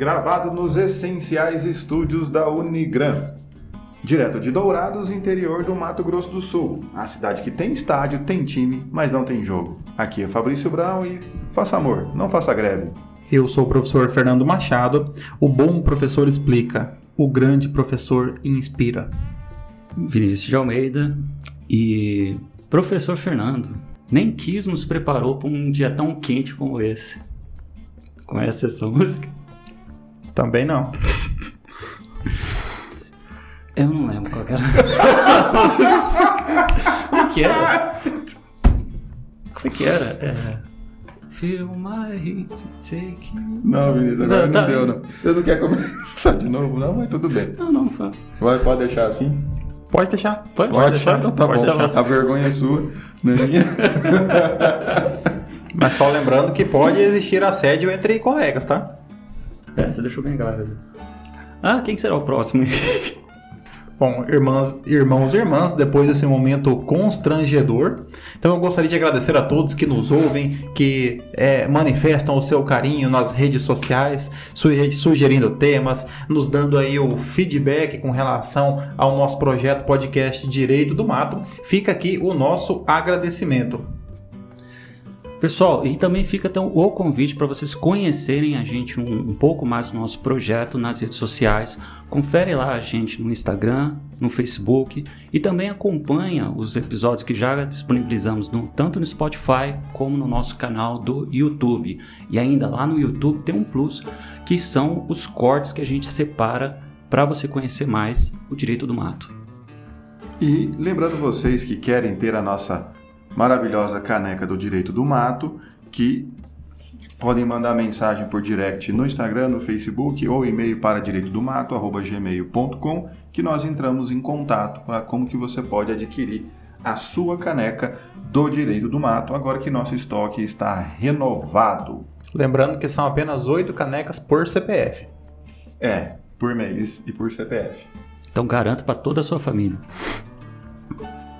gravado nos essenciais estúdios da Unigran. Direto de Dourados, interior do Mato Grosso do Sul. A cidade que tem estádio, tem time, mas não tem jogo. Aqui é Fabrício Brown e faça amor, não faça greve. Eu sou o professor Fernando Machado. O bom professor explica, o grande professor inspira. Vinícius de Almeida e professor Fernando nem quis nos preparou para um dia tão quente como esse. Conhece essa música? Também não. Eu não lembro qual era. Como que era? Como que era? É... Feel my heat take Não, Vinícius, agora não, não tá. deu, não. Você não quer começar de novo, não? Mas tudo bem. Não, não, fã. Vai, pode deixar assim? Pode deixar. Pode, pode deixar. Então tá pode bom. Deixar. A vergonha é sua, não é minha. Mas só lembrando que pode existir assédio entre colegas, tá? É, você deixou bem claro. Ah, quem será o próximo? Bom, irmãs, irmãos e irmãs, depois desse momento constrangedor, então eu gostaria de agradecer a todos que nos ouvem, que é, manifestam o seu carinho nas redes sociais, sugerindo temas, nos dando aí o feedback com relação ao nosso projeto podcast Direito do Mato. Fica aqui o nosso agradecimento. Pessoal, e também fica então o convite para vocês conhecerem a gente um, um, pouco mais do nosso projeto nas redes sociais. Confere lá a gente no Instagram, no Facebook e também acompanha os episódios que já disponibilizamos no, tanto no Spotify como no nosso canal do YouTube. E ainda lá no YouTube tem um plus que são os cortes que a gente separa para você conhecer mais o direito do mato. E lembrando vocês que querem ter a nossa maravilhosa caneca do Direito do Mato, que podem mandar mensagem por direct no Instagram, no Facebook ou e-mail para direitodomato@gmail.com, que nós entramos em contato para como que você pode adquirir a sua caneca do Direito do Mato, agora que nosso estoque está renovado. Lembrando que são apenas oito canecas por CPF. É, por mês e por CPF. Então garanto para toda a sua família.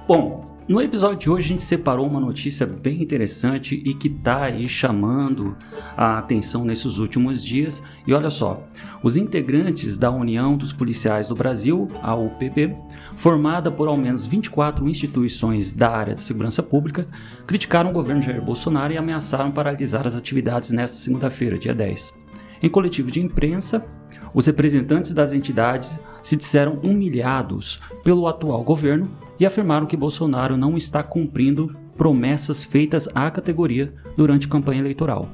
Bom, no episódio de hoje a gente separou uma notícia bem interessante e que está aí chamando a atenção nesses últimos dias. E olha só, os integrantes da União dos Policiais do Brasil, a UPB, formada por ao menos 24 instituições da área da segurança pública, criticaram o governo Jair Bolsonaro e ameaçaram paralisar as atividades nesta segunda-feira, dia 10. Em coletivo de imprensa, os representantes das entidades se disseram humilhados pelo atual governo e afirmaram que Bolsonaro não está cumprindo promessas feitas à categoria durante campanha eleitoral.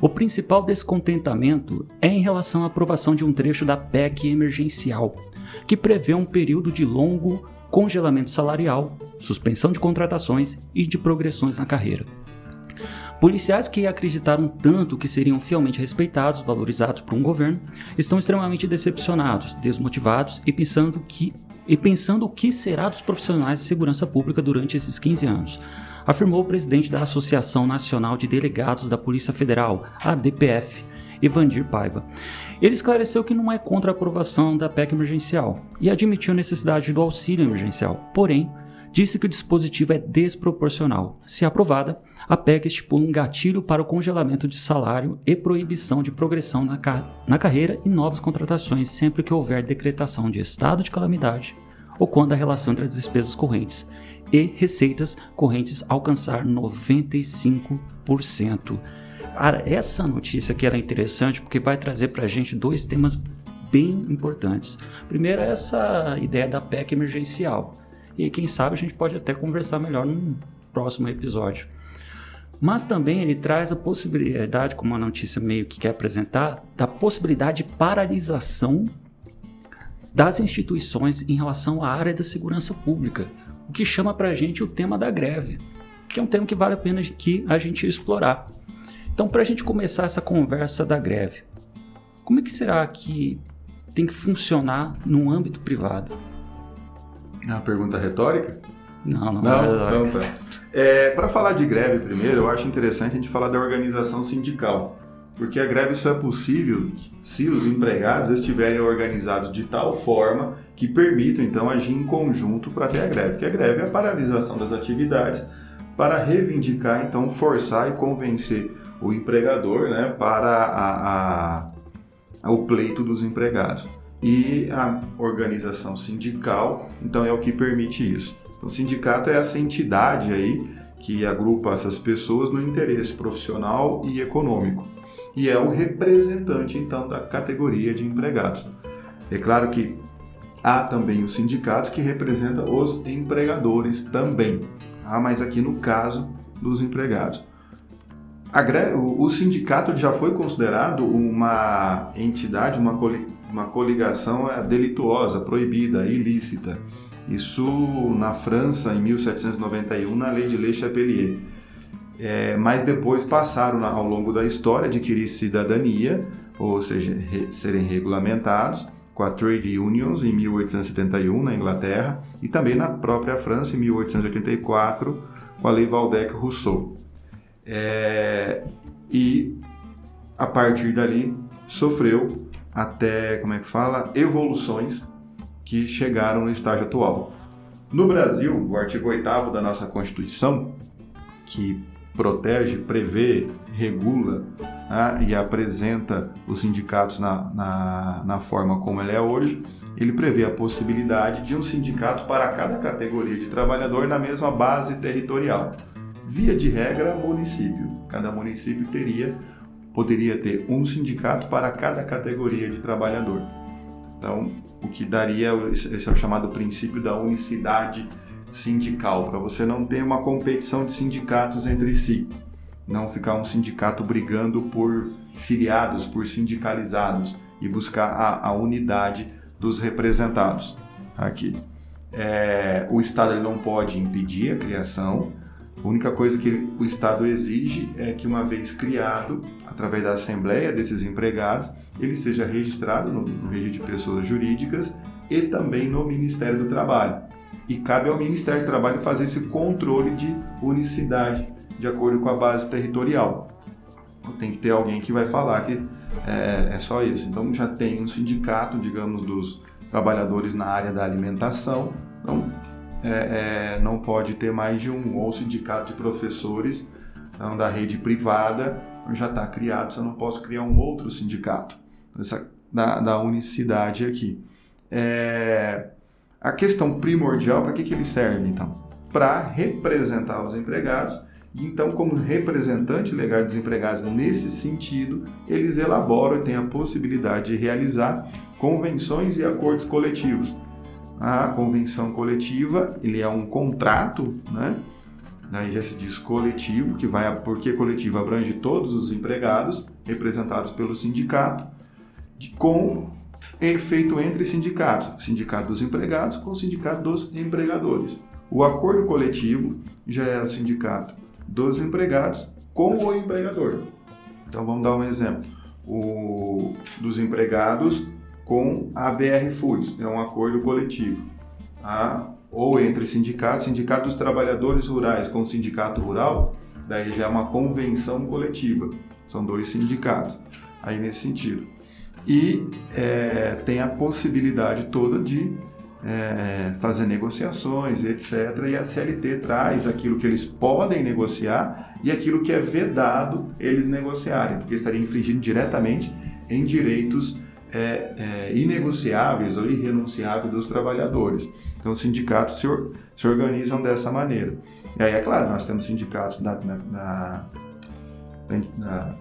O principal descontentamento é em relação à aprovação de um trecho da PEC emergencial, que prevê um período de longo congelamento salarial, suspensão de contratações e de progressões na carreira. Policiais que acreditaram tanto que seriam fielmente respeitados, valorizados por um governo, estão extremamente decepcionados, desmotivados e pensando que e pensando o que será dos profissionais de segurança pública durante esses 15 anos, afirmou o presidente da Associação Nacional de Delegados da Polícia Federal, a DPF, Evandir Paiva. Ele esclareceu que não é contra a aprovação da PEC emergencial e admitiu a necessidade do auxílio emergencial, porém, disse que o dispositivo é desproporcional. Se aprovada, a PEC estipula um gatilho para o congelamento de salário e proibição de progressão na, car na carreira e novas contratações sempre que houver decretação de estado de calamidade ou quando a relação entre as despesas correntes e receitas correntes alcançar 95%. Cara, essa notícia aqui era interessante porque vai trazer para a gente dois temas bem importantes. Primeiro, essa ideia da PEC emergencial. E quem sabe a gente pode até conversar melhor num próximo episódio. Mas também ele traz a possibilidade, como a notícia meio que quer apresentar, da possibilidade de paralisação das instituições em relação à área da segurança pública, o que chama para a gente o tema da greve, que é um tema que vale a pena que a gente explorar. Então, para a gente começar essa conversa da greve, como é que será que tem que funcionar no âmbito privado? É uma pergunta retórica? Não, não, não é retórica. Não, tá. É, Para falar de greve primeiro, eu acho interessante a gente falar da organização sindical. Porque a greve só é possível se os empregados estiverem organizados de tal forma que permitam então agir em conjunto para ter a greve. Que a greve é a paralisação das atividades para reivindicar, então forçar e convencer o empregador né, para a, a o pleito dos empregados. E a organização sindical, então, é o que permite isso. Então, o sindicato é essa entidade aí que agrupa essas pessoas no interesse profissional e econômico. E é o representante, então, da categoria de empregados. É claro que há também os sindicatos que representam os empregadores também. Ah, mas aqui no caso dos empregados. O sindicato já foi considerado uma entidade, uma, uma coligação é, delituosa, proibida, ilícita. Isso na França, em 1791, na lei de Le Chapelier. É, mas depois passaram ao longo da história adquirir cidadania, ou seja, re, serem regulamentados com a Trade Unions em 1871 na Inglaterra e também na própria França em 1884 com a Lei Valdec-Rousseau. É, e a partir dali sofreu até, como é que fala, evoluções que chegaram no estágio atual. No Brasil, o artigo 8 da nossa Constituição, que protege, prevê, regula né, e apresenta os sindicatos na, na, na forma como ele é hoje, ele prevê a possibilidade de um sindicato para cada categoria de trabalhador na mesma base territorial. Via de regra, município. Cada município teria, poderia ter um sindicato para cada categoria de trabalhador. Então, o que daria, esse é o chamado princípio da unicidade sindical, para você não ter uma competição de sindicatos entre si, não ficar um sindicato brigando por filiados, por sindicalizados e buscar a, a unidade dos representados. Aqui, é, o Estado ele não pode impedir a criação. A única coisa que o Estado exige é que, uma vez criado, através da Assembleia desses empregados, ele seja registrado no, no registro de pessoas jurídicas e também no Ministério do Trabalho e cabe ao Ministério do Trabalho fazer esse controle de unicidade de acordo com a base territorial. Tem que ter alguém que vai falar que é, é só isso. Então já tem um sindicato, digamos, dos trabalhadores na área da alimentação. Então é, é, não pode ter mais de um, ou sindicato de professores então, da rede privada já está criado, você não posso criar um outro sindicato. Essa, da, da unicidade aqui. É, a questão primordial, para que, que ele serve então? Para representar os empregados. Então, como representante legal dos empregados nesse sentido, eles elaboram e têm a possibilidade de realizar convenções e acordos coletivos. A convenção coletiva, ele é um contrato, né? Já se diz coletivo, que vai porque coletivo abrange todos os empregados representados pelo sindicato, de, com é feito entre sindicatos, sindicato dos empregados com sindicato dos empregadores. O acordo coletivo já era o sindicato dos empregados com o empregador. Então vamos dar um exemplo. O dos empregados com a BR Foods, é um acordo coletivo. Ah, ou entre sindicatos, sindicato dos trabalhadores rurais com o sindicato rural, daí já é uma convenção coletiva. São dois sindicatos. Aí nesse sentido e é, tem a possibilidade toda de é, fazer negociações, etc. E a CLT traz aquilo que eles podem negociar e aquilo que é vedado eles negociarem, porque estaria infringindo diretamente em direitos é, é, inegociáveis ou irrenunciáveis dos trabalhadores. Então, os sindicatos se, se, organizam dessa maneira. E aí, é claro, nós temos sindicatos na, na, na, na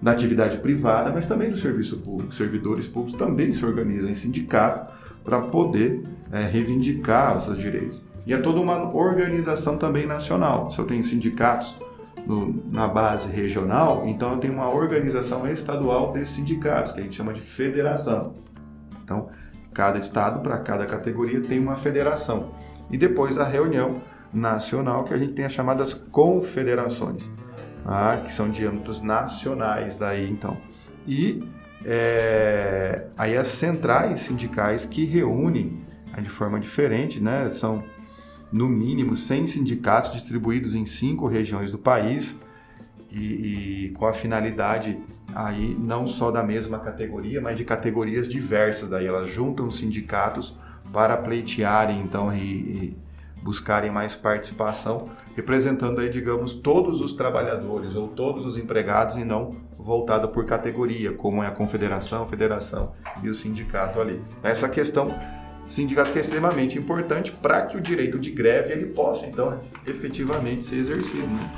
da atividade privada, mas também do serviço público. Servidores públicos também se organizam em sindicato para poder é, reivindicar os seus direitos. E é toda uma organização também nacional. Se eu tenho sindicatos no, na base regional, então eu tenho uma organização estadual desses sindicatos, que a gente chama de federação. Então, cada estado, para cada categoria, tem uma federação. E depois a reunião nacional, que a gente tem as chamadas confederações ah, que são de âmbitos nacionais daí então. E é, aí as centrais sindicais que reúnem de forma diferente, né, são no mínimo 100 sindicatos distribuídos em cinco regiões do país e, e, com a finalidade aí não só da mesma categoria, mas de categorias diversas. Daí elas juntam sindicatos para pleitearem então e, e buscarem mais participação, representando aí, digamos, todos os trabalhadores ou todos os empregados e não voltada por categoria, como é a confederação, a federação e o sindicato ali. Essa questão sindicato que é extremamente importante para que o direito de greve ele possa então efetivamente ser exercido. Né?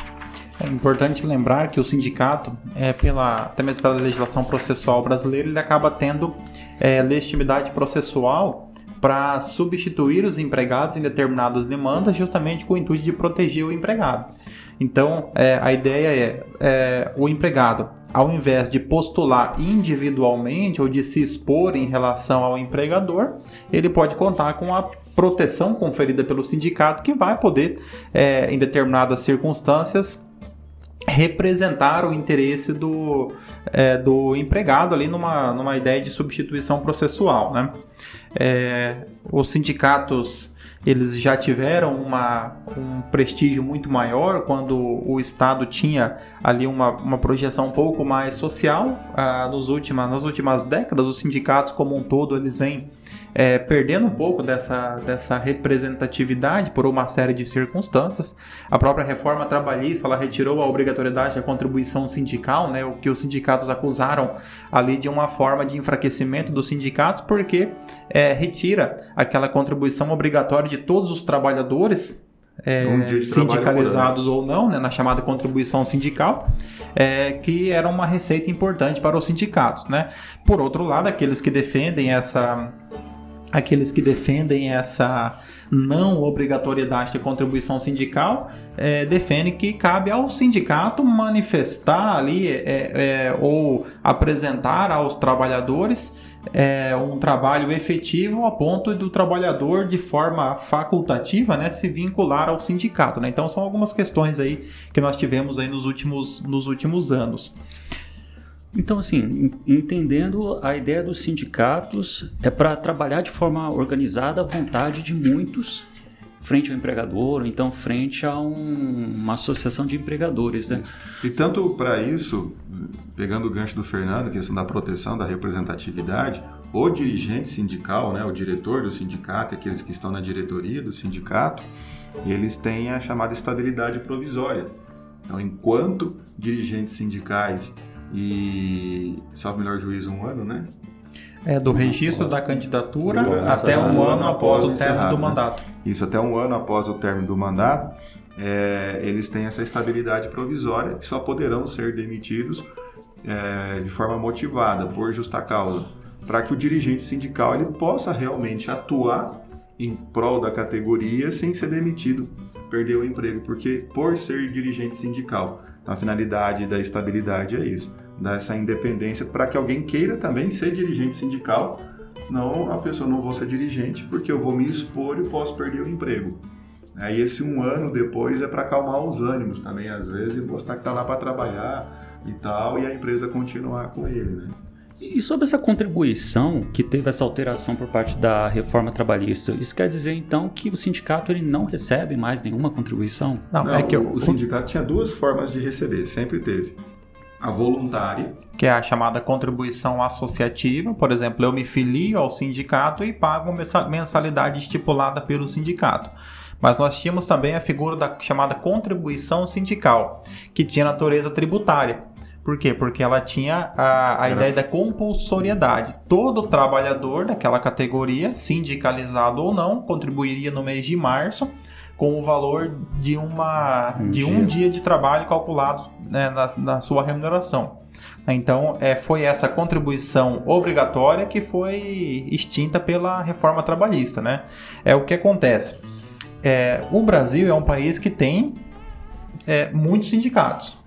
É importante lembrar que o sindicato, é pela, até mesmo pela legislação processual brasileira, ele acaba tendo é, legitimidade processual para substituir os empregados em determinadas demandas, justamente com o intuito de proteger o empregado. Então, é, a ideia é, é, o empregado, ao invés de postular individualmente ou de se expor em relação ao empregador, ele pode contar com a proteção conferida pelo sindicato que vai poder, é, em determinadas circunstâncias, representar o interesse do, é, do empregado ali numa, numa ideia de substituição processual. Né? É, os sindicatos eles já tiveram uma, um prestígio muito maior quando o Estado tinha ali uma, uma projeção um pouco mais social. Ah, nos últimas, nas últimas décadas, os sindicatos como um todo eles vêm é, perdendo um pouco dessa, dessa representatividade por uma série de circunstâncias. A própria reforma trabalhista ela retirou a obrigatoriedade da contribuição sindical, né, o que os sindicatos acusaram ali de uma forma de enfraquecimento dos sindicatos, porque é, retira aquela contribuição obrigatória de todos os trabalhadores é, um sindicalizados ou não, né, na chamada contribuição sindical, é, que era uma receita importante para os sindicatos. Né? Por outro lado, aqueles que defendem essa aqueles que defendem essa não obrigatoriedade de contribuição sindical é, defendem que cabe ao sindicato manifestar ali é, é, ou apresentar aos trabalhadores é, um trabalho efetivo a ponto do trabalhador de forma facultativa né, se vincular ao sindicato. Né? Então são algumas questões aí que nós tivemos aí nos últimos, nos últimos anos. Então, assim, entendendo a ideia dos sindicatos é para trabalhar de forma organizada à vontade de muitos frente ao empregador, ou então frente a um, uma associação de empregadores, né? E tanto para isso, pegando o gancho do Fernando, questão da proteção, da representatividade, o dirigente sindical, né, o diretor do sindicato, aqueles que estão na diretoria do sindicato, eles têm a chamada estabilidade provisória. Então, enquanto dirigentes sindicais e, salvo melhor juízo, um ano, né? É, do registro da candidatura até um ano após o término do né? mandato. Isso, até um ano após o término do mandato, é, eles têm essa estabilidade provisória que só poderão ser demitidos é, de forma motivada, por justa causa, para que o dirigente sindical ele possa realmente atuar em prol da categoria sem ser demitido, perder o emprego, porque por ser dirigente sindical a finalidade da estabilidade é isso, dar essa independência para que alguém queira também ser dirigente sindical, senão a pessoa não vou ser dirigente porque eu vou me expor e posso perder o emprego. Aí esse um ano depois é para acalmar os ânimos também, às vezes, e mostrar que está lá para trabalhar e tal, e a empresa continuar com ele, né? E sobre essa contribuição que teve essa alteração por parte da reforma trabalhista, isso quer dizer então que o sindicato ele não recebe mais nenhuma contribuição? Não, não é que o, o sindicato tinha duas formas de receber, sempre teve. A voluntária, que é a chamada contribuição associativa, por exemplo, eu me filio ao sindicato e pago uma mensalidade estipulada pelo sindicato. Mas nós tínhamos também a figura da chamada contribuição sindical, que tinha natureza tributária. Por quê? Porque ela tinha a, a ideia da compulsoriedade. Todo trabalhador daquela categoria, sindicalizado ou não, contribuiria no mês de março com o valor de, uma, um de dia. um dia de trabalho calculado né, na, na, sua remuneração. Então, é, foi essa contribuição obrigatória que foi extinta pela reforma trabalhista. Né? É o que acontece. É, o Brasil é um país que tem é, muitos sindicatos.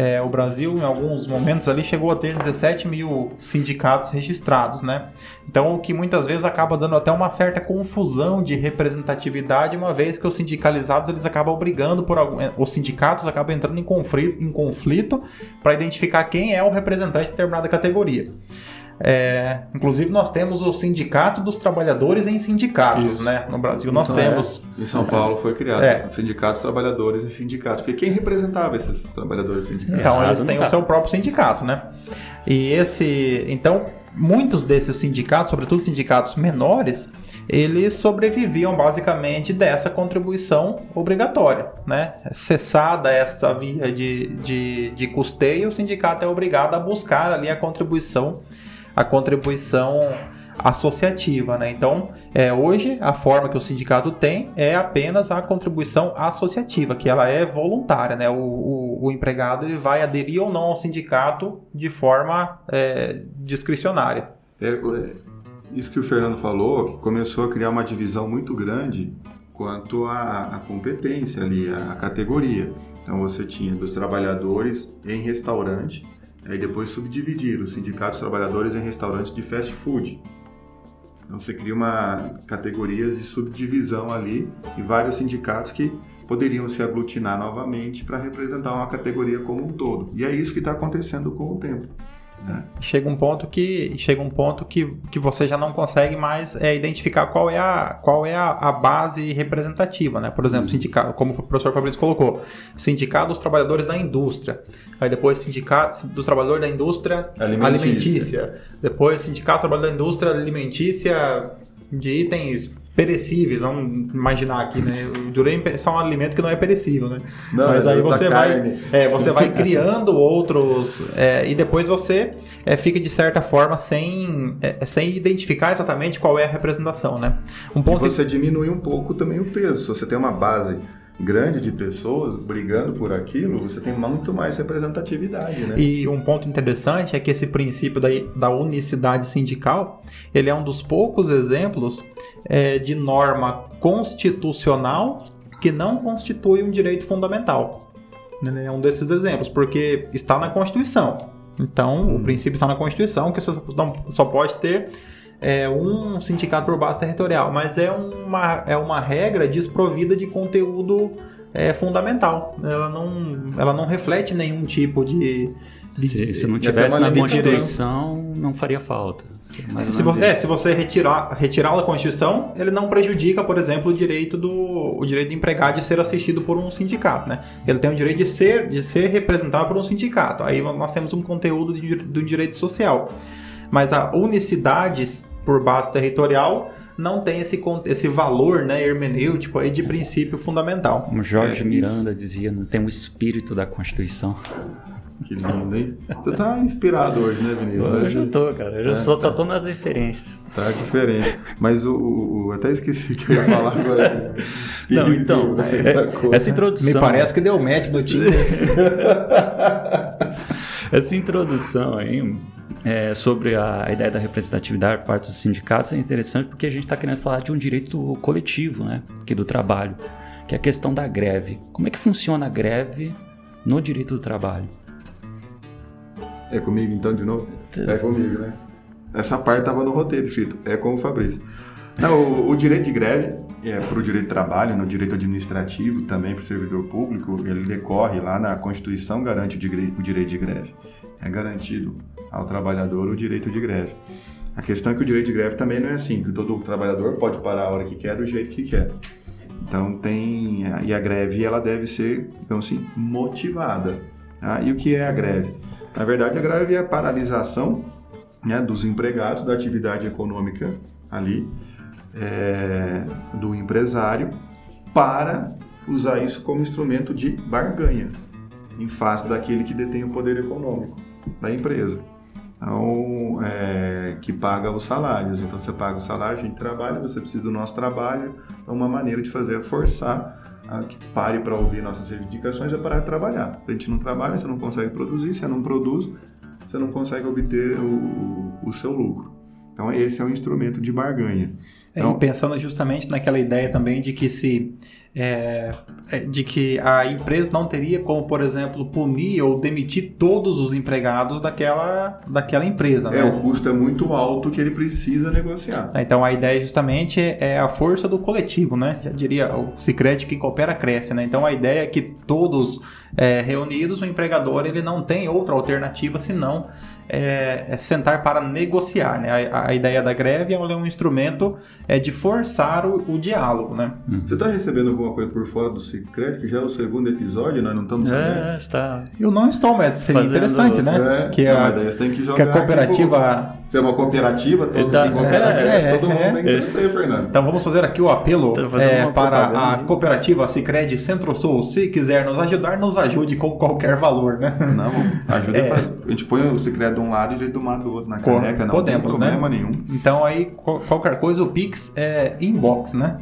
É, o Brasil, em alguns momentos ali, chegou a ter 17 mil sindicatos registrados, né? Então, o que muitas vezes acaba dando até uma certa confusão de representatividade, uma vez que os sindicalizados eles acabam brigando por algum, é, os sindicatos acabam entrando em conflito, em conflito para identificar quem é o representante de determinada categoria. É, inclusive nós temos o Sindicato dos Trabalhadores em Sindicatos, Isso. né? No Brasil nós temos. É, em São Paulo foi criado é. o Sindicato dos Trabalhadores em Sindicatos, porque quem representava esses trabalhadores sindicatos? Então eles têm o seu próprio sindicato, né? E esse, então muitos desses sindicatos, sobretudo sindicatos menores, eles sobreviviam basicamente dessa contribuição obrigatória. Né? Cessada essa via de, de, de custeio, o sindicato é obrigado a buscar ali a contribuição, a contribuição associativa, né? Então, é, hoje a forma que o sindicato tem é apenas a contribuição associativa, que ela é voluntária, né? O, o, o empregado ele vai aderir ou não ao sindicato de forma é, discricionária. É, é, isso que o Fernando falou, que começou a criar uma divisão muito grande quanto à, à competência ali, à, categoria. Então você tinha dos trabalhadores em restaurante, aí depois subdividiram os sindicatos trabalhadores em restaurantes de fast food. Então você cria uma categoria de subdivisão ali e vários sindicatos que poderiam se aglutinar novamente para representar uma categoria como um todo. E é isso que está acontecendo com o tempo. Né? Chega um ponto que chega um ponto que, que você já não consegue mais é, identificar qual é a, qual é a, a base representativa, né? Por exemplo, uhum. sindicato, como o professor Fabrício colocou, sindicato dos trabalhadores da indústria, aí depois sindicato dos trabalhadores da indústria alimentícia, alimentícia. depois sindicato dos trabalhadores da indústria alimentícia de itens perecíveis, vamos imaginar aqui, né? O durei é um alimento que não é perecível, né? Não, Mas aí você vai, é, você vai criando outros é, e depois você é, fica de certa forma sem, é, sem identificar exatamente qual é a representação, né? Um ponto e você diminui um pouco também o peso. Você tem uma base grande de pessoas brigando por aquilo, você tem muito mais representatividade, né? E um ponto interessante é que esse princípio da, da unicidade sindical, ele é um dos poucos exemplos é, de norma constitucional que não constitui um direito fundamental. É um desses exemplos, porque está na Constituição. Então, hum. o princípio está na Constituição, que você só pode ter é, um sindicato por base territorial, mas é uma, é uma regra desprovida de conteúdo é, fundamental. Ela não, ela não reflete nenhum tipo de. de se, se não tivesse na Constituição, não faria falta. Se você, é, se você retirar, retirar da Constituição, ele não prejudica, por exemplo, o direito do o direito do empregado de ser assistido por um sindicato, né? Ele tem o direito de ser de ser representado por um sindicato. Aí nós temos um conteúdo de, do direito social. Mas a unicidade por base territorial não tem esse, esse valor né, hermenêutico aí de princípio fundamental. Como Jorge é, Miranda dizia, não tem o espírito da Constituição. Que lindo, hein? Você tá inspirado hoje, né, Vinícius? Hoje eu tô, cara. Eu é, só, tá. só tô nas referências. Tá diferente. Mas o, o, o, Até esqueci que eu ia falar agora. Não, então, é, essa introdução. Me parece que deu match no time. essa introdução aí é, sobre a, a, ideia da representatividade por parte dos sindicatos é interessante porque a gente está querendo falar de um direito coletivo, né, aqui do trabalho, que é a questão da greve. Como é que funciona a greve no direito do trabalho? É comigo então de novo? É comigo, né? Essa parte estava no roteiro escrito, é com o Fabrício. Não, o, o direito de greve é para o direito de trabalho, no direito administrativo também para o servidor público, ele decorre lá na Constituição garante o direito de greve. É garantido ao trabalhador o direito de greve. A questão é que o direito de greve também não é assim, que todo trabalhador pode parar a hora que quer, do jeito que quer. Então tem e a greve ela deve ser, então assim, motivada. Tá? E o que é a greve? Na verdade, a greve é a paralisação né, dos empregados da atividade econômica ali é, do empresário para usar isso como instrumento de barganha em face daquele que detém o poder econômico da empresa. Então, é, que paga os salários. Então, você paga o salário, a gente trabalha, você precisa do nosso trabalho. Então, uma maneira de fazer é forçar a que pare para ouvir nossas reivindicações é parar de trabalhar. Se a gente não trabalha, você não consegue produzir. Se você não produz, você não consegue obter o, o seu lucro. Então, esse é um instrumento de barganha. Então, e pensando justamente naquela ideia também de que se é, é, de que a empresa não teria como, por exemplo, punir ou demitir todos os empregados daquela, daquela empresa. É, né? o custo é muito alto que ele precisa negociar. É, então a ideia justamente é a força do coletivo, né? Já diria o Cicred que coopera cresce, né? Então a ideia é que todos é, reunidos, o empregador ele não tem outra alternativa senão é, é sentar para negociar. Né? A, a, ideia da greve é um instrumento é, de forçar o, o diálogo. Né? Você está recebendo alguma coisa por fora do secreto, que já é o segundo episódio, nós não estamos sabendo. É, está. Eu não estou, mas seria Fazendo- interessante, né? É, que, não, a, mas daí você tem que que jogar. a cooperativa. Se é uma cooperativa, todos Tá- é, é, todo mundo é. tem que crescer, Fernando. Então vamos fazer aqui o apelo é, uma para a aí. cooperativa Sicredi Centro-Sul. Se quiser nos ajudar, nos ajude com qualquer valor, né? Não, ajuda É. a fazer. A gente põe o secreto de um lado e o jeito do lado do outro na caneca, não podemos, tem problema né? nenhum. Então aí qual- qualquer coisa o Pix é inbox, né?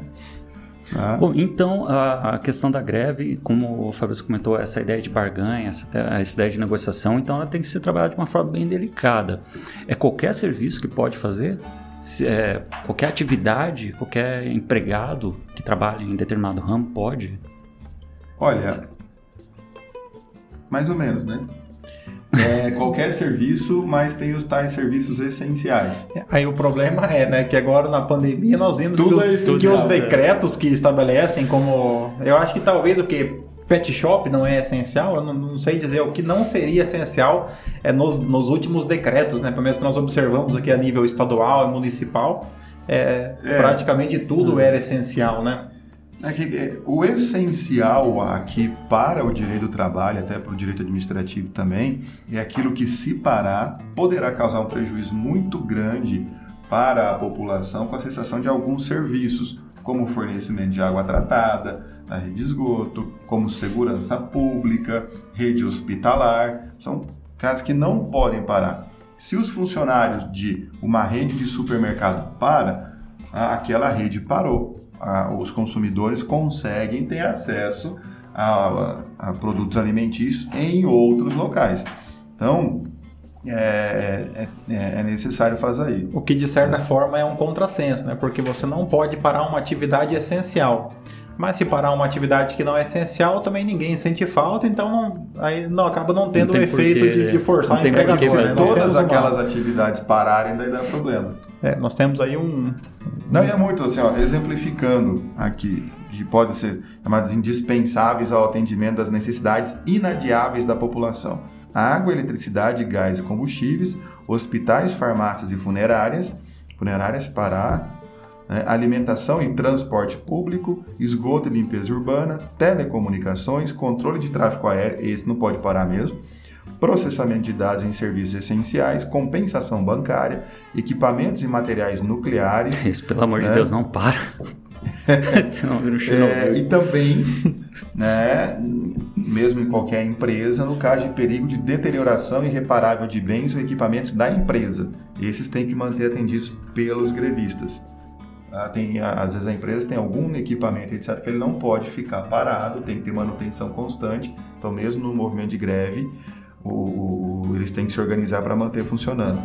Tá? Bom, então a, a questão da greve, como o Fabrício comentou, essa ideia de barganha, essa, essa ideia de negociação, então ela tem que ser trabalhada de uma forma bem delicada. É qualquer serviço que pode fazer, se- é, qualquer atividade, qualquer empregado que trabalha em determinado ramo pode. Olha, mais ou menos, né? É qualquer serviço, mas tem os tais serviços essenciais. Aí o problema é, né, que agora na pandemia nós vimos Tudo que, os, é que os né? decretos que estabelecem como. Eu acho que talvez o que pet shop não é essencial, eu não, não sei dizer o que não seria essencial é nos, nos últimos decretos, né? Pelo menos que nós observamos aqui a nível estadual e municipal, é, É. praticamente tudo era essencial, né? É que, é, o essencial aqui para o direito do trabalho, até para o direito administrativo também, é aquilo que, se parar, poderá causar um prejuízo muito grande para a população com a cessação de alguns serviços, como fornecimento de água tratada, na rede de esgoto, como segurança pública, rede hospitalar. São casos que não podem parar. Se os funcionários de uma rede de supermercado para, aquela rede parou. A- os consumidores conseguem ter acesso a, a- a produtos alimentícios em outros locais. Então, é, é- é necessário fazer isso. O que de certa forma é um contrassenso, né? Porque você não pode parar uma atividade essencial. Mas se parar uma atividade que não é essencial, também ninguém sente falta, então não, aí não acaba não tendo o tem efeito porquê- de, de forçar não a empregação. Né? Se Nós todas aquelas atividades pararem, daí dá problema. É, nós temos aí um. Não, e é muito assim, ó, exemplificando aqui, que podem ser chamados indispensáveis ao atendimento das necessidades inadiáveis da população. Água, eletricidade, gás e combustíveis, hospitais, farmácias e funerárias, funerárias parar, né, alimentação e transporte público, esgoto e limpeza urbana, telecomunicações, controle de tráfego aéreo, esse não pode parar mesmo, processamento de dados em serviços essenciais, compensação bancária, equipamentos e materiais nucleares, Isso, pelo amor de É. Deus, não para. Senão vira um É, Chernobyl. e também, né, mesmo em qualquer empresa, no caso de perigo de deterioração irreparável de bens ou equipamentos da empresa. Esses têm que manter atendidos pelos grevistas. Ah, tem, às vezes a empresa tem algum equipamento, etc., que ele não pode ficar parado, tem que ter manutenção constante. Então, mesmo no movimento de greve, o- o- eles têm que se organizar para manter funcionando.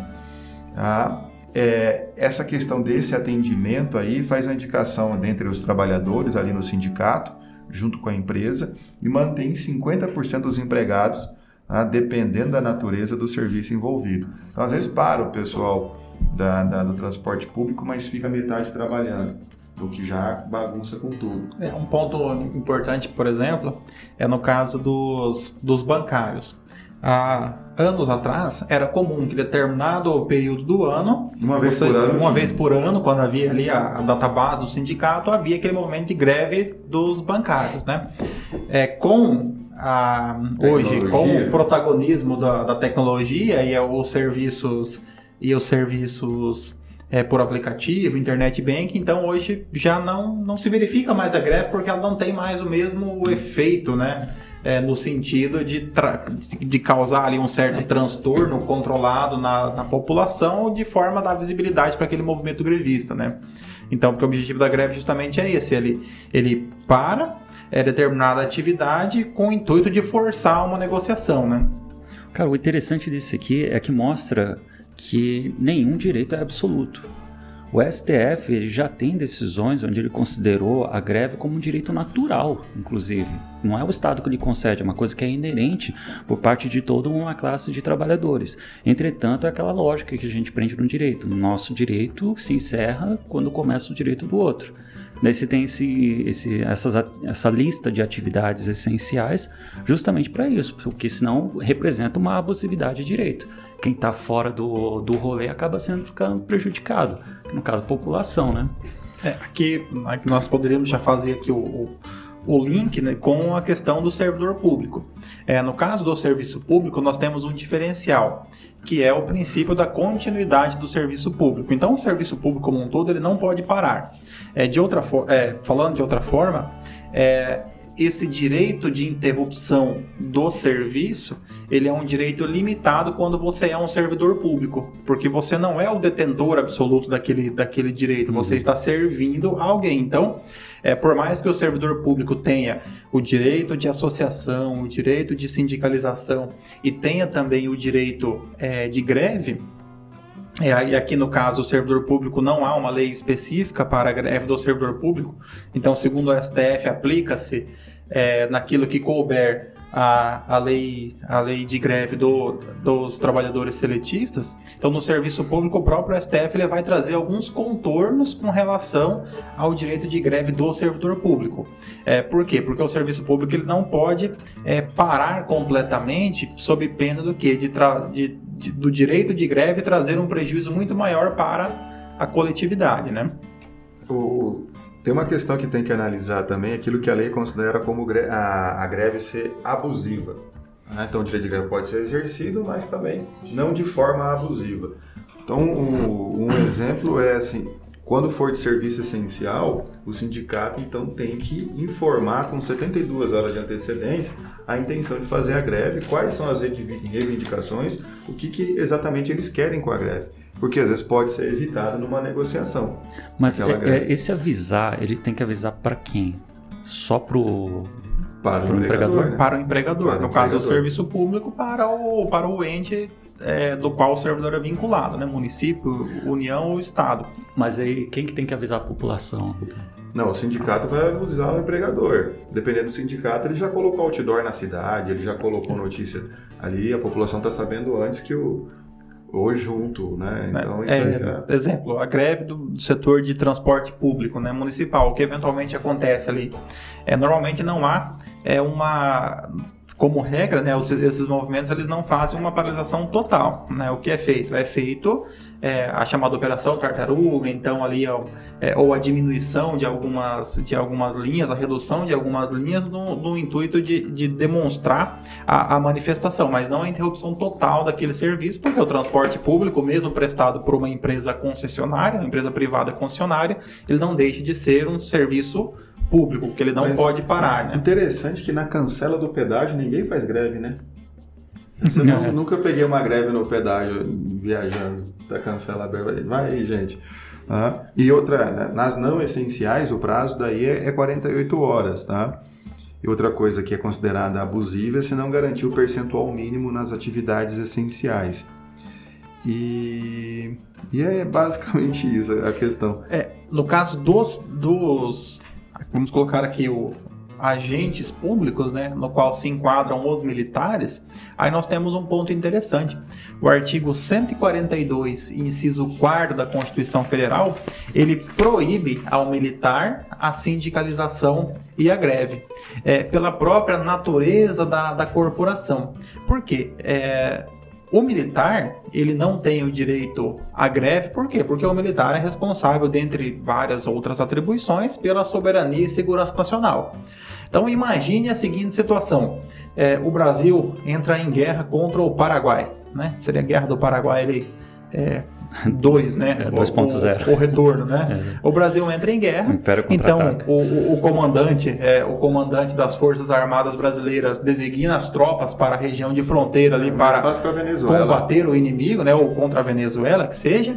Tá? É, essa questão desse atendimento aí faz a indicação dentre os trabalhadores ali no sindicato, junto com a empresa, e mantém 50% dos empregados, tá? dependendo da natureza do serviço envolvido. Então, às vezes, para o pessoal da- da- do transporte público, mas fica metade trabalhando, o que já bagunça com tudo. É, um ponto importante, por exemplo, é no caso dos, dos bancários. Há anos atrás, era comum que determinado período do ano, Uma vez você- por ano. uma vez por ano, quando havia ali a, a database do sindicato, havia aquele movimento de greve dos bancários, né? É, com a, hoje, com o protagonismo da, da tecnologia e os serviços e os serviços é, por aplicativo, internet banking, então hoje já não, não se verifica mais a greve porque ela não tem mais o mesmo efeito, né? É, no sentido de, de causar ali um certo transtorno controlado na, na população de forma a dar visibilidade para aquele movimento grevista, né? Então, porque o objetivo da greve justamente é esse, ele, ele para é, determinada atividade com o intuito de forçar uma negociação, né? Cara, o interessante disso aqui é que mostra que nenhum direito é absoluto. O STF já tem decisões onde ele considerou a greve como um direito natural, inclusive. Não é o Estado que lhe concede, é uma coisa que é inerente por parte de toda uma classe de trabalhadores. Entretanto, é aquela lógica que a gente prende no direito. Nosso direito se encerra quando começa o direito do outro. Daí você tem esse, esse, essas, essa lista de atividades essenciais justamente para isso, porque senão representa uma abusividade de direito. Quem está fora do, do rolê acaba sendo ficando prejudicado, no caso a população, né? É, aqui, aqui nós poderíamos já fazer aqui o, o, o link né, com a questão do servidor público. É, no caso do serviço público, nós temos um diferencial, que é o princípio da continuidade do serviço público. Então, o serviço público como um todo ele não pode parar. É, de outra é, falando de outra forma, é, esse direito de interrupção do serviço, ele é um direito limitado quando você é um servidor público, porque você não é o detentor absoluto daquele, daquele direito, uhum. você está servindo alguém. Então, é, por mais que o servidor público tenha o direito de associação, o direito de sindicalização e tenha também o direito é, de greve, é, e aqui no caso o servidor público não há uma lei específica para a greve do servidor público, então segundo o STF aplica-se é, naquilo que couber a, a, lei, a lei de greve do, dos trabalhadores seletistas. Então, no serviço público, o próprio STF ele vai trazer alguns contornos com relação ao direito de greve do servidor público. É, por quê? Porque o serviço público ele não pode é, parar completamente sob pena do quê? De, de, de, do direito de greve trazer um prejuízo muito maior para a coletividade, né? O, tem uma questão que tem que analisar também, aquilo que a lei considera como a, a greve ser abusiva. Né? Então, o direito de greve pode ser exercido, mas também não de forma abusiva. Então, um, um exemplo é assim, quando for de serviço essencial, o sindicato então tem que informar com 72 horas de antecedência a intenção de fazer a greve, quais são as reivindicações, o que, que exatamente eles querem com a greve porque às vezes pode ser evitado numa negociação. Mas é, é, esse avisar, ele tem que avisar para quem? Só pro para o empregador? empregador? Para o empregador. Para no o caso, do serviço público, para o, para o ente é, do qual o servidor é vinculado, né? Município, União ou Estado. Mas aí, quem que tem que avisar a população? Não, o sindicato vai avisar o empregador. Dependendo do sindicato, ele já colocou outdoor na cidade, ele já colocou notícia ali, a população está sabendo antes que o, ou junto, né? né? Então, isso é, é... Exemplo, a greve do setor de transporte público, né, municipal, o que eventualmente acontece ali. É, normalmente não há é, uma como regra, né, esses movimentos eles não fazem uma paralisação total. Né? O que é feito? É feito é, a chamada operação tartaruga, então ali é, ou a diminuição de algumas, de algumas linhas, a redução de algumas linhas no, no intuito de, de demonstrar a, a, manifestação, mas não a interrupção total daquele serviço, porque o transporte público, mesmo prestado por uma empresa concessionária, uma empresa privada concessionária, ele não deixa de ser um serviço público, que ele não Mas pode parar, né? Interessante que na cancela do pedágio ninguém faz greve, né? Você não, nunca peguei uma greve no pedágio viajando da cancela aberta. Vai aí, gente. Ah, e outra, né, nas não essenciais, o prazo daí é 48 horas, tá? E outra coisa que é considerada abusiva é se não garantir o percentual mínimo nas atividades essenciais. E, e é basicamente isso a questão. É, no caso dos, dos vamos colocar aqui o agentes públicos, né, no qual se enquadram os militares, aí nós temos um ponto interessante. O artigo 142, inciso 4 da Constituição Federal, ele proíbe ao militar a sindicalização e a greve, é, pela própria natureza da, da corporação. Por quê? É, o militar, ele não tem o direito à greve, por quê? Porque o militar é responsável, dentre várias outras atribuições, pela soberania e segurança nacional. Então imagine a seguinte situação: é, o Brasil entra em guerra contra o Paraguai, né? Seria a guerra do Paraguai ali. É, 2, né? É, 2.0. O, o, retorno, né? É. O Brasil entra em guerra. então, o, o, comandante, é, o comandante das Forças Armadas Brasileiras designa as tropas para a região de fronteira ali é para combater o inimigo, né? Ou contra a Venezuela, que seja.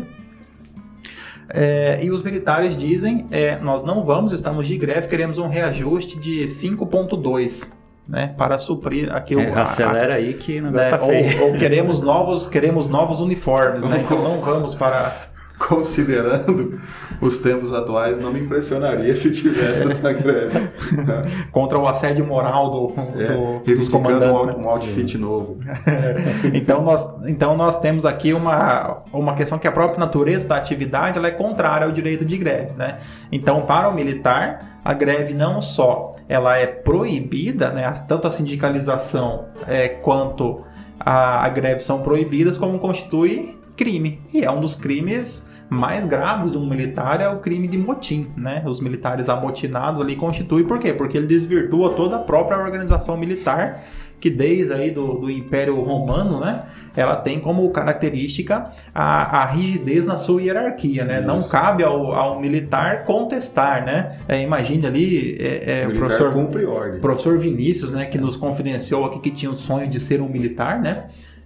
É, e os militares dizem: é, nós não vamos, estamos de greve, queremos um reajuste de 5,2 né, para suprir aqui é, acelera a, aí que o negócio né, tá feio. Ou, ou, queremos novos, queremos novos uniformes, né? Então não vamos para considerando os tempos atuais, não me impressionaria se tivesse essa greve. Contra o assédio moral do, é, dos comandantes. Um, né? um outfit novo. então, nós, então nós temos aqui uma, uma questão que a própria natureza da atividade ela é contrária ao direito de greve. Né? Então, para o militar, a greve não só ela é proibida, né? tanto a sindicalização é, quanto a, a greve são proibidas, como constitui crime. E é um dos crimes mais graves de um militar é o crime de motim, né? Os militares amotinados ali constituem por quê? Porque ele desvirtua toda a própria organização militar desde aí do, do Império Romano, né, ela tem como característica a, a rigidez na sua hierarquia, né? Isso. Não cabe ao, ao militar contestar, né? É, imagine ali é, é, o, professor, cumpre ordem. professor Vinícius, né, que nos confidenciou aqui que tinha o sonho de ser um militar, né?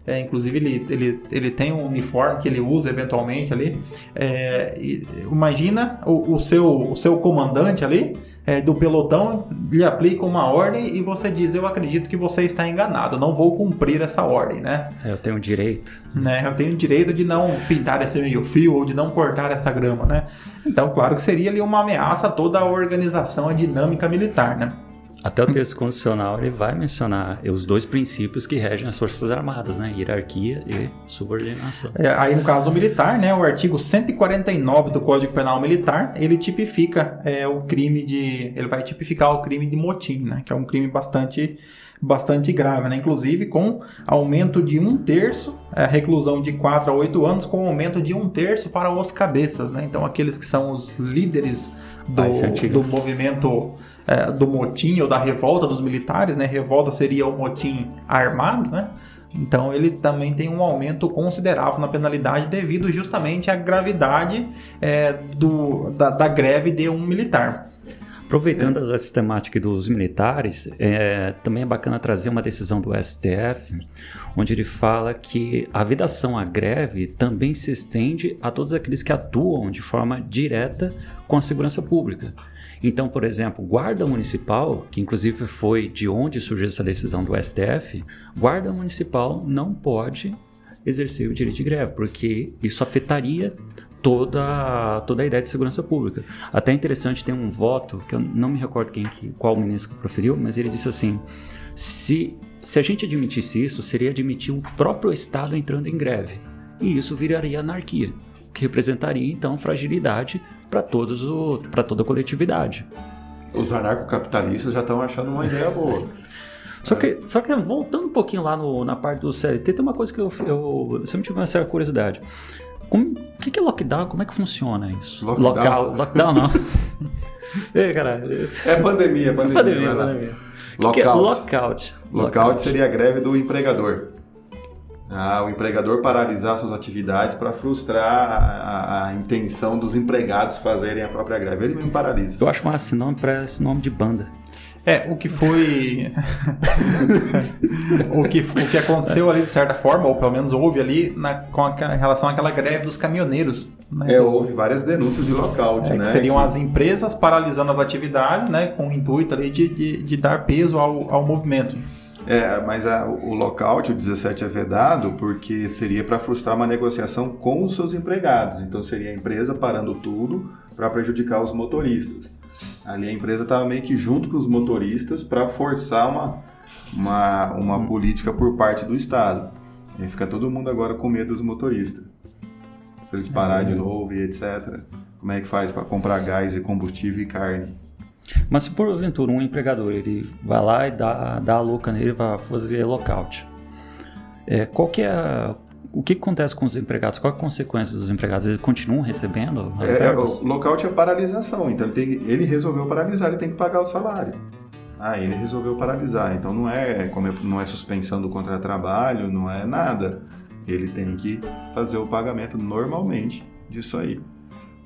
É, inclusive, ele, ele, ele tem um uniforme que ele usa eventualmente ali. É, imagina o, o, seu, o seu comandante ali é, do pelotão lhe aplica uma ordem e você diz: Eu acredito que você está enganado, não vou cumprir essa ordem, né? Eu tenho direito. Né? Eu tenho direito de não pintar esse meio fio ou de não cortar essa grama, né? Então, claro que seria ali uma ameaça a toda a organização, a dinâmica militar, né? Até o texto constitucional ele vai mencionar os dois princípios que regem as Forças Armadas, né? Hierarquia e subordinação. É, aí no caso do militar, né, o artigo 149 do Código Penal Militar, ele tipifica é, o crime de... ele vai tipificar o crime de motim, né? Que é um crime bastante bastante grave, né? Inclusive com aumento de um terço, é, reclusão de 4 a 8 anos, com aumento de um terço para os cabeças, né? Então aqueles que são os líderes do, ah, do movimento é, do motim ou da revolta dos militares, né? Revolta seria o motim armado, né? Então ele também tem um aumento considerável na penalidade devido justamente à gravidade é, do, da, da, greve de um militar. Aproveitando é. essa temática dos militares, é, também é bacana trazer uma decisão do STF, onde ele fala que a vedação à greve também se estende a todos aqueles que atuam de forma direta com a segurança pública. Então, por exemplo, guarda municipal, que inclusive foi de onde surgiu essa decisão do STF, guarda municipal não pode exercer o direito de greve, porque isso afetaria toda, toda a ideia de segurança pública. Até interessante, tem um voto, que eu não me recordo quem que, qual ministro que proferiu, mas ele disse assim: se, se a gente admitisse isso, seria admitir o próprio Estado entrando em greve. E isso viraria anarquia, que representaria então fragilidade para todos o para toda a coletividade. Os anarcocapitalistas já estão achando uma ideia boa. Só que, só que voltando um pouquinho lá no, na parte do CLT, tem uma coisa que eu, eu sempre tive uma certa curiosidade. O que, que é lockdown? Como é que funciona isso? Lockdown? Local, lockdown não. Ei, cara. É pandemia, pandemia. pandemia, pandemia. Lockout. Que é lockout? Lockout seria a greve do empregador. Ah, o empregador paralisar suas atividades para frustrar a, a, a, intenção dos empregados fazerem a própria greve. Ele mesmo paralisa. Eu acho massa esse nome para esse nome de banda. É, o que foi. o, que, o que aconteceu ali de certa forma, ou pelo menos houve ali na, com a, em relação àquela greve dos caminhoneiros. Né? É, houve várias denúncias de lockout, é, né? Que seriam que... as empresas paralisando as atividades, né? Com o intuito ali de, de, de dar peso ao, ao movimento. É, mas a, o lockout, o 17 é vedado porque seria para frustrar uma negociação com os seus empregados. Então seria a empresa parando tudo para prejudicar os motoristas. Ali a empresa estava meio que junto com os motoristas para forçar uma, uma, uma política por parte do Estado. E fica todo mundo agora com medo dos motoristas. Se eles pararem de novo e etc. Como é que faz para comprar gás e combustível e carne? Mas se porventura um empregador ele vai lá e dá, dá a louca nele para fazer lockout, é, qual que é a, o que acontece com os empregados? Qual é a consequência dos empregados? Eles continuam recebendo as é, O lockout é paralisação, então ele, tem, ele resolveu paralisar, ele tem que pagar o salário. Ah, ele resolveu paralisar, então não é, como é, não é suspensão do contrato de trabalho, não é nada. Ele tem que fazer o pagamento normalmente disso aí.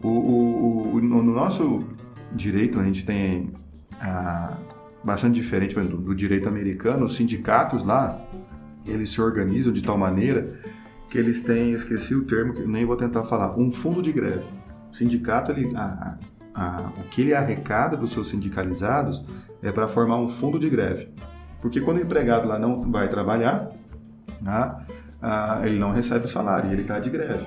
O, o, o no nosso direito, a gente tem ah, bastante diferente exemplo, do direito americano, os sindicatos lá, eles se organizam de tal maneira que eles têm, esqueci o termo, que nem vou tentar falar, um fundo de greve. O sindicato, ele, a, a, o que ele arrecada dos seus sindicalizados é para formar um fundo de greve. Porque quando o empregado lá não vai trabalhar, né, ah, ele não recebe o salário e ele está de greve.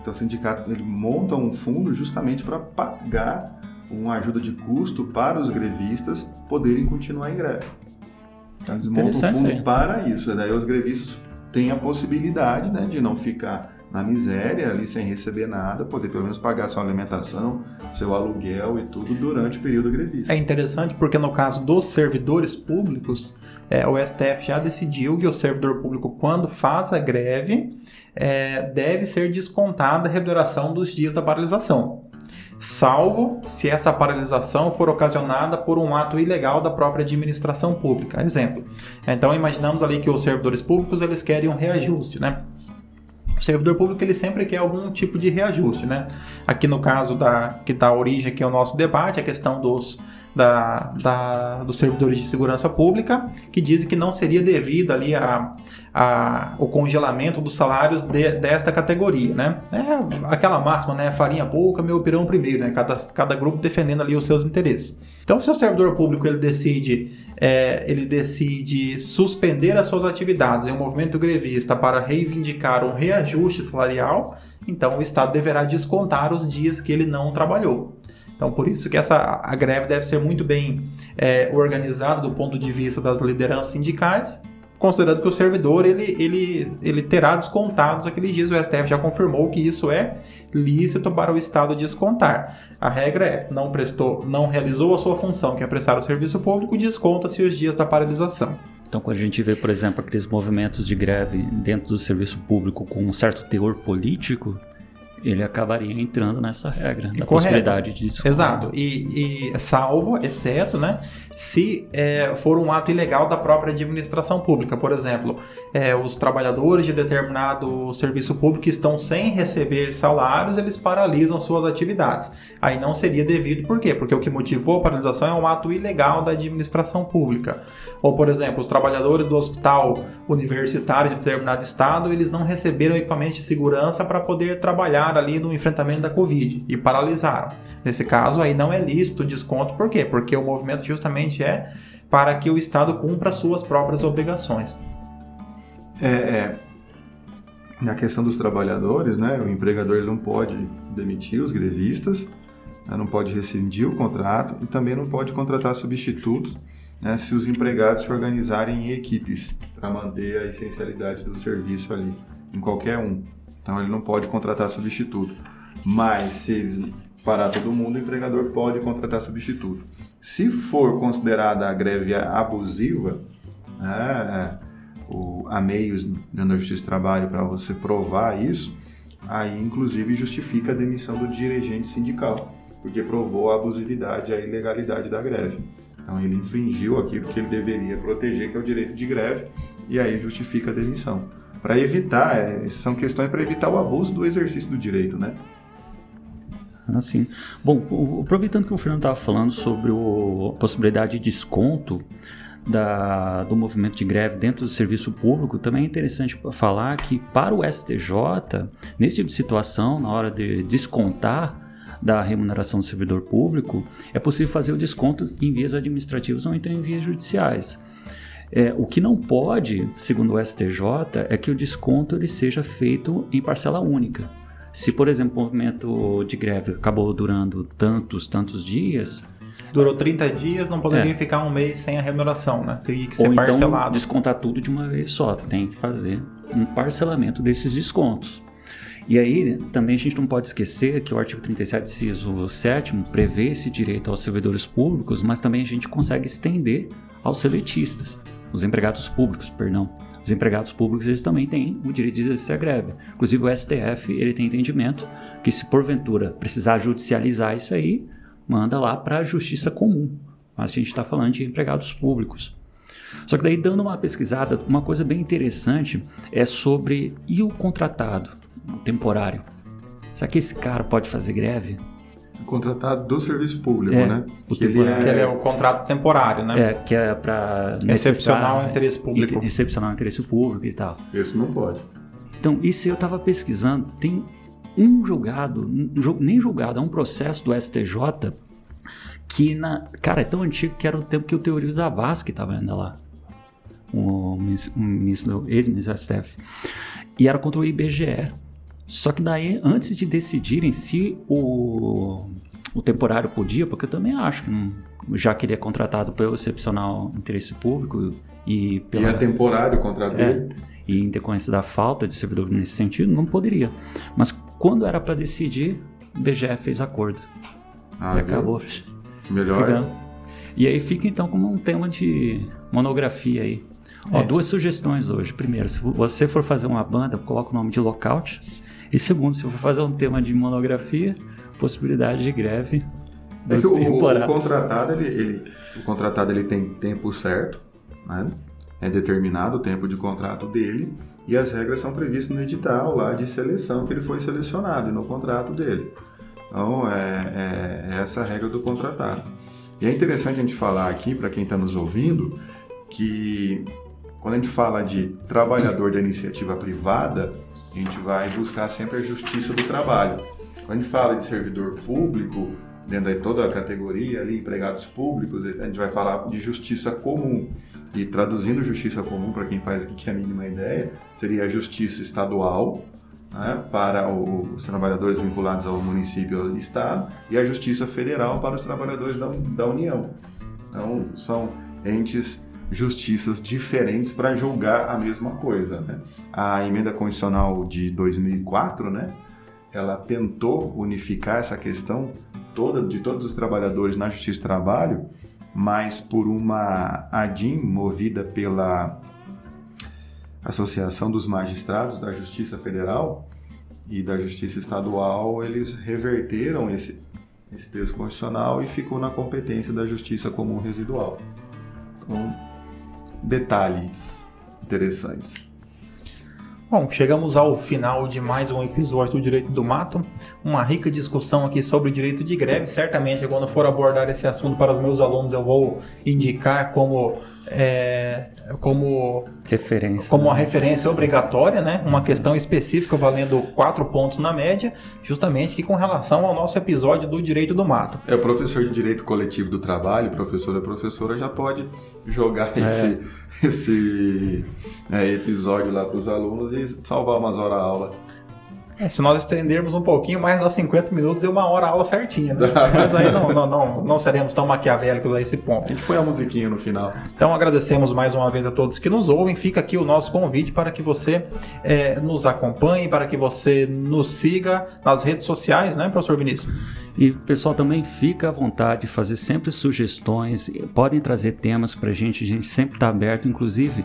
Então o sindicato ele monta um fundo justamente para pagar uma ajuda de custo para os grevistas poderem continuar em greve. Então, eles montam um fundo para isso. Daí os grevistas têm a possibilidade né, de não ficar na miséria, ali sem receber nada, poder pelo menos pagar sua alimentação, seu aluguel e tudo durante o período grevista. É interessante porque no caso dos servidores públicos, é, o STF já decidiu que o servidor público, quando faz a greve, é, deve ser descontada a remuneração dos dias da paralisação salvo se essa paralisação for ocasionada por um ato ilegal da própria administração pública. Exemplo. Então imaginamos ali que os servidores públicos eles querem um reajuste, né? O servidor público ele sempre quer algum tipo de reajuste, né? Aqui no caso da que dá origem aqui ao nosso debate, a questão dos da, da, dos servidores de segurança pública, que dizem que não seria devido ali a, a, o congelamento dos salários de, desta categoria, né? É aquela máxima, né? Farinha pouca, meu pirão primeiro, né? Cada, cada grupo defendendo ali os seus interesses. Então, se o servidor público ele decide, é, ele decide suspender as suas atividades em um movimento grevista para reivindicar um reajuste salarial, então o Estado deverá descontar os dias que ele não trabalhou. Então, por isso que essa, a greve deve ser muito bem é, organizada do ponto de vista das lideranças sindicais, considerando que o servidor ele, ele, ele terá descontados aqueles dias. O STF já confirmou que isso é lícito para o Estado descontar. A regra é, não prestou, não realizou a sua função, que é prestar o serviço público, desconta-se os dias da paralisação. Então, quando a gente vê, por exemplo, aqueles movimentos de greve dentro do serviço público com um certo teor político, ele acabaria entrando nessa regra, na possibilidade de desconto. Exato. E, e, salvo, exceto, né, se é, for um ato ilegal da própria administração pública. Por exemplo, é, os trabalhadores de determinado serviço público estão sem receber salários, eles paralisam suas atividades. Aí não seria devido, por quê? Porque o que motivou a paralisação é um ato ilegal da administração pública. Ou, por exemplo, os trabalhadores do hospital universitário de determinado estado, eles não receberam equipamento de segurança para poder trabalhar ali no enfrentamento da Covid e paralisaram. Nesse caso, aí não é lícito desconto, por quê? Porque o movimento justamente é para que o Estado cumpra suas próprias obrigações. É, é, na questão dos trabalhadores, né, o empregador ele não pode demitir os grevistas, né, não pode rescindir o contrato e também não pode contratar substitutos né, se os empregados se organizarem em equipes para manter a essencialidade do serviço ali, em qualquer um. Então ele não pode contratar substituto. Mas se eles parar todo mundo, o empregador pode contratar substituto. Se for considerada a greve abusiva, né, o, há meios na Justiça do Trabalho para você provar isso, aí inclusive justifica a demissão do dirigente sindical, porque provou a abusividade a ilegalidade da greve. Então ele infringiu aquilo que ele deveria proteger, que é o direito de greve, e aí justifica a demissão para evitar, é, são questões para evitar o abuso do exercício do direito, né? Assim. Bom, aproveitando que o Fernando estava falando sobre o, a possibilidade de desconto da, do movimento de greve dentro do serviço público, também é interessante falar que para o STJ, nesse tipo de situação, na hora de descontar da remuneração do servidor público, é possível fazer o desconto em vias administrativas ou então em vias judiciais. É, o que não pode, segundo o STJ, é que o desconto ele seja feito em parcela única. Se, por exemplo, o movimento de greve acabou durando tantos, tantos dias, durou 30 dias, não poderia é. ficar um mês sem a remuneração, né? Teria que ser Ou então parcelado. Então, descontar tudo de uma vez só. Tem que fazer um parcelamento desses descontos. E aí, também a gente não pode esquecer que o artigo 37, inciso 7 prevê esse direito aos servidores públicos, mas também a gente consegue estender aos seletistas os empregados públicos, perdão. Os empregados públicos eles também têm o direito de exercer a greve. Inclusive o STF ele tem entendimento que se porventura precisar judicializar isso aí, manda lá para a justiça comum. Mas a gente está falando de empregados públicos. Só que daí dando uma pesquisada, uma coisa bem interessante é sobre e o contratado, temporário. Será que esse cara pode fazer greve? Contratado do serviço público, é, né? O que ele é... ele é... o contrato temporário, né? É, que é para excepcional interesse público. Excepcional interesse público e tal. Isso não pode. Então, isso eu estava pesquisando, tem um julgado, nem julgado, é um processo do STJ que, na, cara, é tão antigo que era o tempo que o Teorio Zavascki estava ainda lá. O, o ministro, ex-ministro do STF. E era contra o IBGE. Só que daí, antes de decidirem se o, o temporário podia, porque eu também acho que não, já que ele é contratado pelo excepcional interesse público e pela... E é temporário o contrato é, e em decorrência da falta de servidor nesse sentido, não poderia. Mas quando era para decidir, o BGE fez acordo. Ah, e acabou. Melhor. Ficando. E aí fica então como um tema de monografia aí. Ó, É. duas sugestões hoje. Primeiro, se você for fazer uma banda, coloca o nome de lockout. E segundo, se for fazer um tema de monografia, possibilidade de greve É que o, o contratado, ele, ele- o contratado ele tem tempo certo, né? é determinado o tempo de contrato dele e as regras são previstas no edital lá de seleção que ele foi selecionado e no contrato dele. Então, é, é- é essa a regra do contratado. E é interessante a gente falar aqui, para quem está nos ouvindo, que quando a gente fala de trabalhador da iniciativa privada, a gente vai buscar sempre a justiça do trabalho. Quando a gente fala de servidor público, dentro de toda a categoria ali, empregados públicos, a gente vai falar de justiça comum. E traduzindo justiça comum, para quem faz aqui que é a mínima ideia, seria a justiça estadual, né, para os trabalhadores vinculados ao município ou ao estado, e a justiça federal para os trabalhadores da, da União. Então, são entes justiças diferentes para julgar a mesma coisa. Né? A emenda constitucional de 2004, né, ela tentou unificar essa questão toda de todos os trabalhadores na Justiça do Trabalho, mas por uma ADIM movida pela Associação dos Magistrados da Justiça Federal e da Justiça Estadual, eles reverteram esse, esse texto constitucional e ficou na competência da Justiça Comum Residual. Então, detalhes interessantes. Bom, chegamos ao final de mais um episódio do Direito do Mato. Uma rica discussão aqui sobre o direito de greve. Certamente, quando for abordar esse assunto para os meus alunos, eu vou indicar como, é, como, Referência. como uma né? referência obrigatória, né? Uma questão específica valendo quatro pontos na média, justamente que com relação ao nosso episódio do Direito do Mato. É, o professor de Direito Coletivo do Trabalho, professora professora, já pode jogar É. esse, esse é, episódio lá para os alunos e salvar umas horas a aula. É, se nós estendermos um pouquinho, mais dá 50 minutos e uma hora a aula certinha, né? Mas aí não, não, não, não seremos tão maquiavélicos a esse ponto. A gente põe a musiquinha no final. Então agradecemos mais uma vez a todos que nos ouvem. Fica aqui o nosso convite para que você eh, nos acompanhe, para que você nos siga nas redes sociais, né, professor Vinícius? E pessoal também fica à vontade de fazer sempre sugestões, podem trazer temas para a gente, a gente sempre está aberto. Inclusive,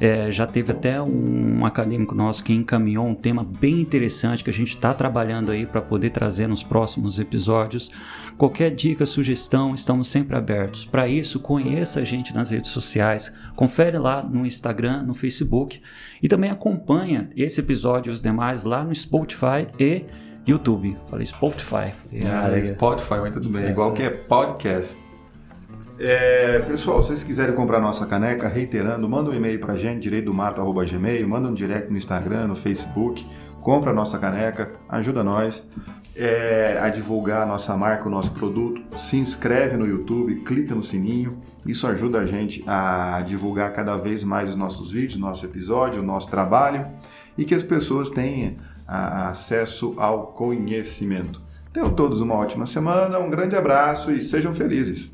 é, já teve até um acadêmico nosso que encaminhou um tema bem interessante que a gente está trabalhando aí para poder trazer nos próximos episódios. Qualquer dica, sugestão, estamos sempre abertos. Para isso, conheça a gente nas redes sociais, confere lá no Instagram, no Facebook e também acompanha esse episódio e os demais lá no Spotify e YouTube. Falei Spotify. Ah, é Spotify, mas tudo bem. Igual que é podcast. É, pessoal, se vocês quiserem comprar nossa caneca, reiterando, manda um e-mail pra gente, direitodomato.gmail, manda um direct no Instagram, no Facebook, compra nossa caneca, ajuda nós é, a divulgar a nossa marca, o nosso produto, se inscreve no YouTube, clica no sininho, isso ajuda a gente a divulgar cada vez mais os nossos vídeos, nosso episódio, o nosso trabalho e que as pessoas tenham a- acesso ao conhecimento. Tenham todos uma ótima semana, um grande abraço e sejam felizes.